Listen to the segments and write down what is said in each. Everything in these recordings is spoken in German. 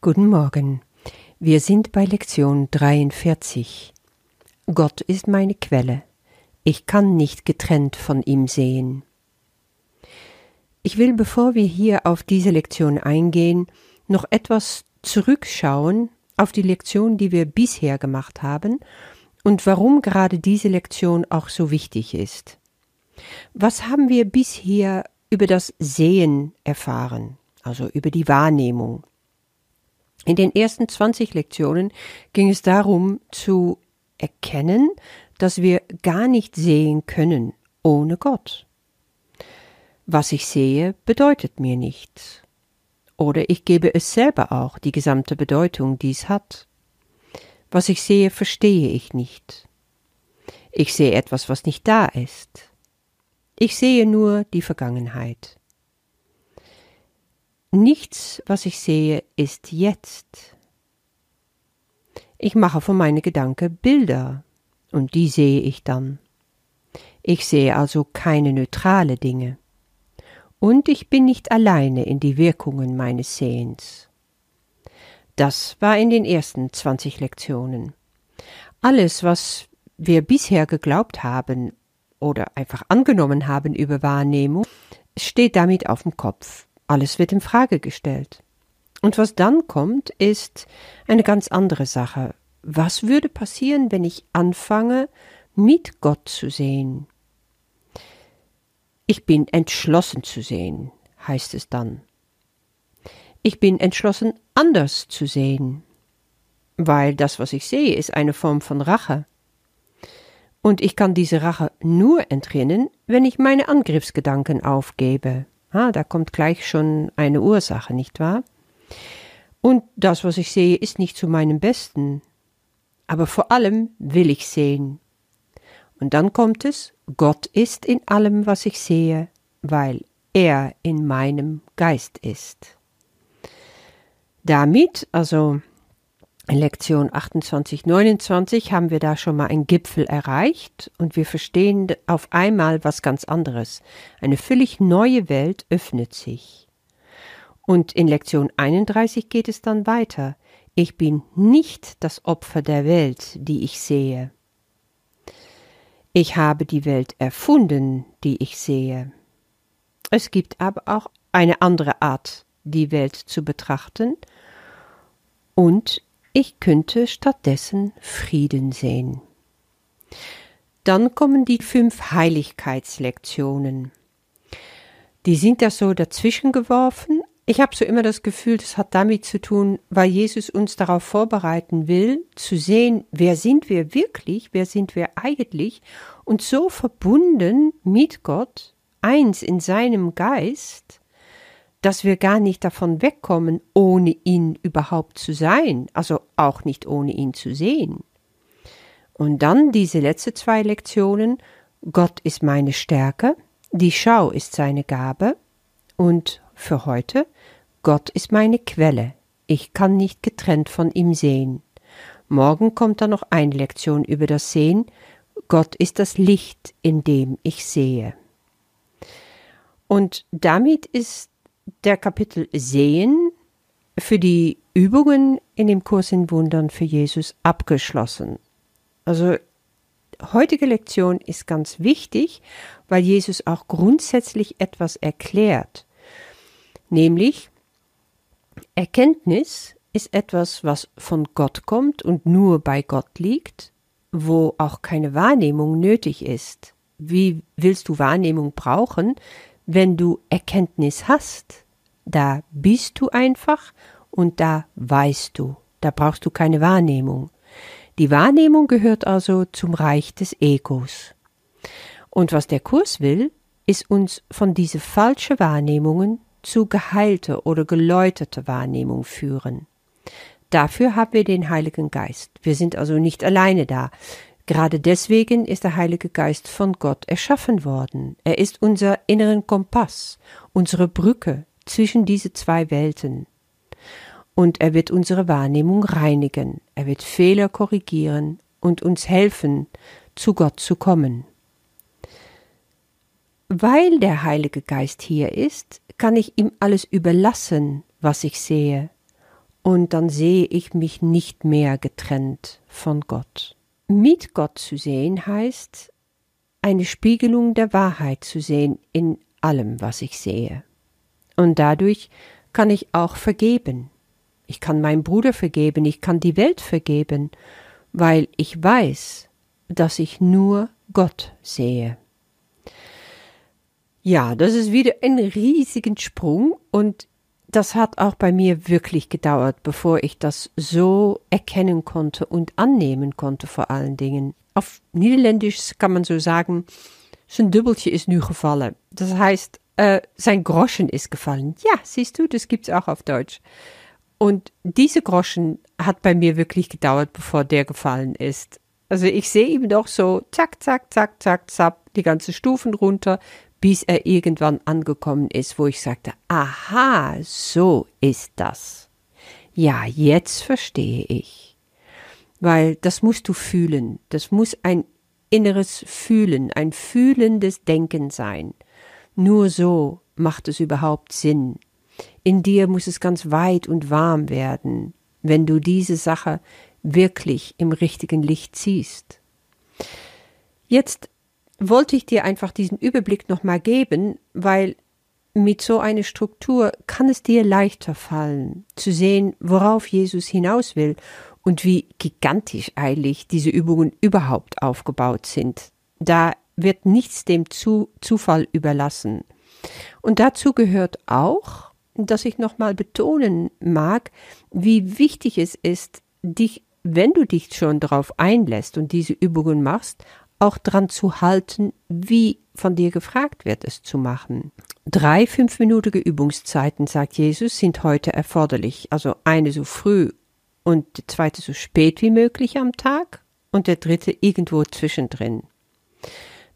Guten Morgen. Wir sind bei Lektion 43. Gott ist meine Quelle. Ich kann nicht getrennt von ihm sehen. Ich will, bevor wir hier auf diese Lektion eingehen, noch etwas zurückschauen auf die Lektion, die wir bisher gemacht haben und warum gerade diese Lektion auch so wichtig ist. Was haben wir bisher über das Sehen erfahren, also über die Wahrnehmung? In den ersten 20 Lektionen ging es darum zu erkennen, dass wir gar nicht sehen können ohne Gott. Was ich sehe, bedeutet mir nichts. Oder ich gebe es selber auch die gesamte Bedeutung, die es hat. Was ich sehe, verstehe ich nicht. Ich sehe etwas, was nicht da ist. Ich sehe nur die Vergangenheit. Nichts, was ich sehe, ist jetzt. Ich mache von meinen Gedanken Bilder, und die sehe ich dann. Ich sehe also keine neutrale Dinge. Und ich bin nicht alleine in die Wirkungen meines Sehens. Das war in den ersten zwanzig Lektionen. Alles, was wir bisher geglaubt haben oder einfach angenommen haben über Wahrnehmung, steht damit auf dem Kopf. Alles wird in Frage gestellt. Und was dann kommt, ist eine ganz andere Sache. Was würde passieren, wenn ich anfange, mit Gott zu sehen? Ich bin entschlossen zu sehen, heißt es dann. Ich bin entschlossen, anders zu sehen, weil das, was ich sehe, ist eine Form von Rache. Und ich kann diese Rache nur entrinnen, wenn ich meine Angriffsgedanken aufgebe. Ah, da kommt gleich schon eine Ursache, nicht wahr? Und das, was ich sehe, ist nicht zu meinem Besten. Aber vor allem will ich sehen. Und dann kommt es, Gott ist in allem, was ich sehe, weil er in meinem Geist ist. Damit, also in Lektion 28, 29 haben wir da schon mal einen Gipfel erreicht und wir verstehen auf einmal was ganz anderes. Eine völlig neue Welt öffnet sich. Und in Lektion 31 geht es dann weiter. Ich bin nicht das Opfer der Welt, die ich sehe. Ich habe die Welt erfunden, die ich sehe. Es gibt aber auch eine andere Art, die Welt zu betrachten, und ich könnte stattdessen Frieden sehen. Dann kommen die fünf Heiligkeitslektionen. Die sind da so dazwischen geworfen. Ich habe so immer das Gefühl, das hat damit zu tun, weil Jesus uns darauf vorbereiten will, zu sehen, wer sind wir wirklich, wer sind wir eigentlich und so verbunden mit Gott, eins in seinem Geist, dass wir gar nicht davon wegkommen, ohne ihn überhaupt zu sein, also auch nicht ohne ihn zu sehen. Und dann diese letzte zwei Lektionen, Gott ist meine Stärke, die Schau ist seine Gabe und für heute, Gott ist meine Quelle, ich kann nicht getrennt von ihm sehen. Morgen kommt dann noch eine Lektion über das Sehen, Gott ist das Licht, in dem ich sehe. Und damit ist der Kapitel Sehen für die Übungen in dem Kurs in Wundern für Jesus abgeschlossen. Also heutige Lektion ist ganz wichtig, weil Jesus auch grundsätzlich etwas erklärt. Nämlich Erkenntnis ist etwas, was von Gott kommt und nur bei Gott liegt, wo auch keine Wahrnehmung nötig ist. Wie willst du Wahrnehmung brauchen, wenn du Erkenntnis hast, da bist du einfach und da weißt du, da brauchst du keine Wahrnehmung. Die Wahrnehmung gehört also zum Reich des Egos. Und was der Kurs will, ist uns von diese falsche Wahrnehmungen zu geheilte oder geläuterte Wahrnehmung führen. Dafür haben wir den Heiligen Geist. Wir sind also nicht alleine da. Gerade deswegen ist der Heilige Geist von Gott erschaffen worden. Er ist unser inneren Kompass, unsere Brücke zwischen diese zwei Welten. Und er wird unsere Wahrnehmung reinigen, er wird Fehler korrigieren und uns helfen, zu Gott zu kommen. Weil der Heilige Geist hier ist, kann ich ihm alles überlassen, was ich sehe, und dann sehe ich mich nicht mehr getrennt von Gott. Mit Gott zu sehen heißt, eine Spiegelung der Wahrheit zu sehen in allem, was ich sehe. Und dadurch kann ich auch vergeben. Ich kann meinem Bruder vergeben, ich kann die Welt vergeben, weil ich weiß, dass ich nur Gott sehe. Ja, das ist wieder ein riesigen Sprung und das hat auch bei mir wirklich gedauert, bevor ich das so erkennen konnte und annehmen konnte vor allen Dingen. Auf Niederländisch kann man so sagen, zijn dubbeltje ist nu gevallen. Das heißt, äh, sein Groschen ist gefallen. Ja, siehst du, das gibt's auch auf Deutsch. Und diese Groschen hat bei mir wirklich gedauert, bevor der gefallen ist. Also ich sehe ihm doch so, zack, zack, zack, zack, zack, die ganzen Stufen runter, bis er irgendwann angekommen ist, wo ich sagte, aha, so ist das. Ja, jetzt verstehe ich. Weil das musst du fühlen. Das muss ein inneres Fühlen, ein fühlendes Denken sein. Nur so macht es überhaupt Sinn. In dir muss es ganz weit und warm werden, wenn du diese Sache wirklich im richtigen Licht siehst. Jetzt wollte ich dir einfach diesen Überblick nochmal geben, weil mit so einer Struktur kann es dir leichter fallen, zu sehen, worauf Jesus hinaus will und wie gigantisch eilig diese Übungen überhaupt aufgebaut sind. Da wird nichts dem zu Zufall überlassen. Und dazu gehört auch, dass ich nochmal betonen mag, wie wichtig es ist, dich, wenn du dich schon darauf einlässt und diese Übungen machst, auch dran zu halten, wie von dir gefragt wird, es zu machen. Drei fünfminütige Übungszeiten, sagt Jesus, sind heute erforderlich. Also eine so früh und die zweite so spät wie möglich am Tag und der dritte irgendwo zwischendrin.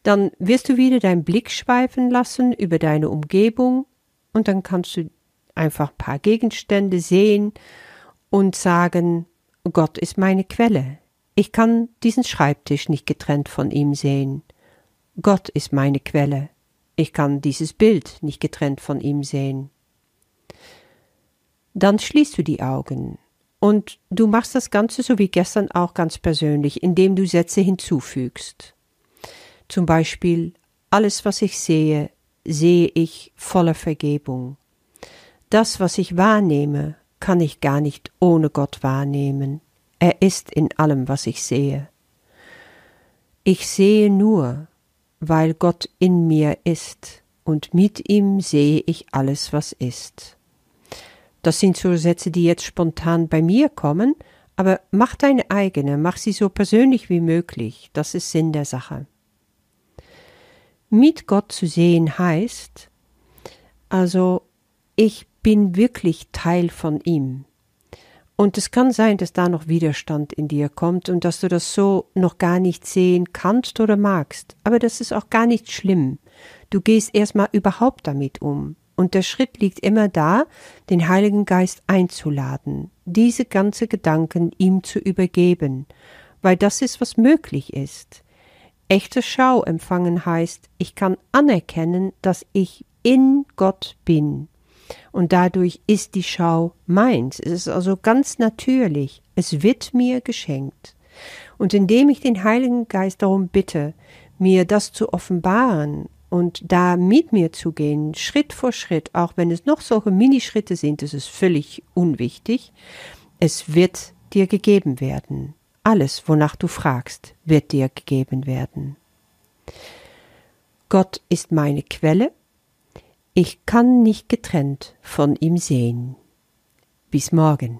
Dann wirst du wieder deinen Blick schweifen lassen über deine Umgebung und dann kannst du einfach ein paar Gegenstände sehen und sagen, Gott ist meine Quelle. Ich kann diesen Schreibtisch nicht getrennt von ihm sehen. Gott ist meine Quelle. Ich kann dieses Bild nicht getrennt von ihm sehen. Dann schließt du die Augen und du machst das Ganze so wie gestern auch ganz persönlich, indem du Sätze hinzufügst. Zum Beispiel, alles, was ich sehe, sehe ich voller Vergebung. Das, was ich wahrnehme, kann ich gar nicht ohne Gott wahrnehmen. Er ist in allem, was ich sehe. Ich sehe nur, weil Gott in mir ist, und mit ihm sehe ich alles, was ist. Das sind so Sätze, die jetzt spontan bei mir kommen, aber mach deine eigene, mach sie so persönlich wie möglich, das ist Sinn der Sache. Mit Gott zu sehen heißt, also ich bin wirklich Teil von ihm. Und es kann sein, dass da noch Widerstand in dir kommt und dass du das so noch gar nicht sehen kannst oder magst. Aber das ist auch gar nicht schlimm. Du gehst erstmal überhaupt damit um. Und der Schritt liegt immer da, den Heiligen Geist einzuladen, diese ganze Gedanken ihm zu übergeben, weil das ist, was möglich ist. Echte Schau empfangen heißt, ich kann anerkennen, dass ich in Gott bin und dadurch ist die Schau meins. Es ist also ganz natürlich. Es wird mir geschenkt. Und indem ich den Heiligen Geist darum bitte, mir das zu offenbaren und da mit mir zu gehen, Schritt vor Schritt, auch wenn es noch solche Minischritte sind, das ist völlig unwichtig, es wird dir gegeben werden. Alles, wonach du fragst, wird dir gegeben werden. Gott ist meine Quelle, ich kann nicht getrennt von ihm sehen. Bis morgen.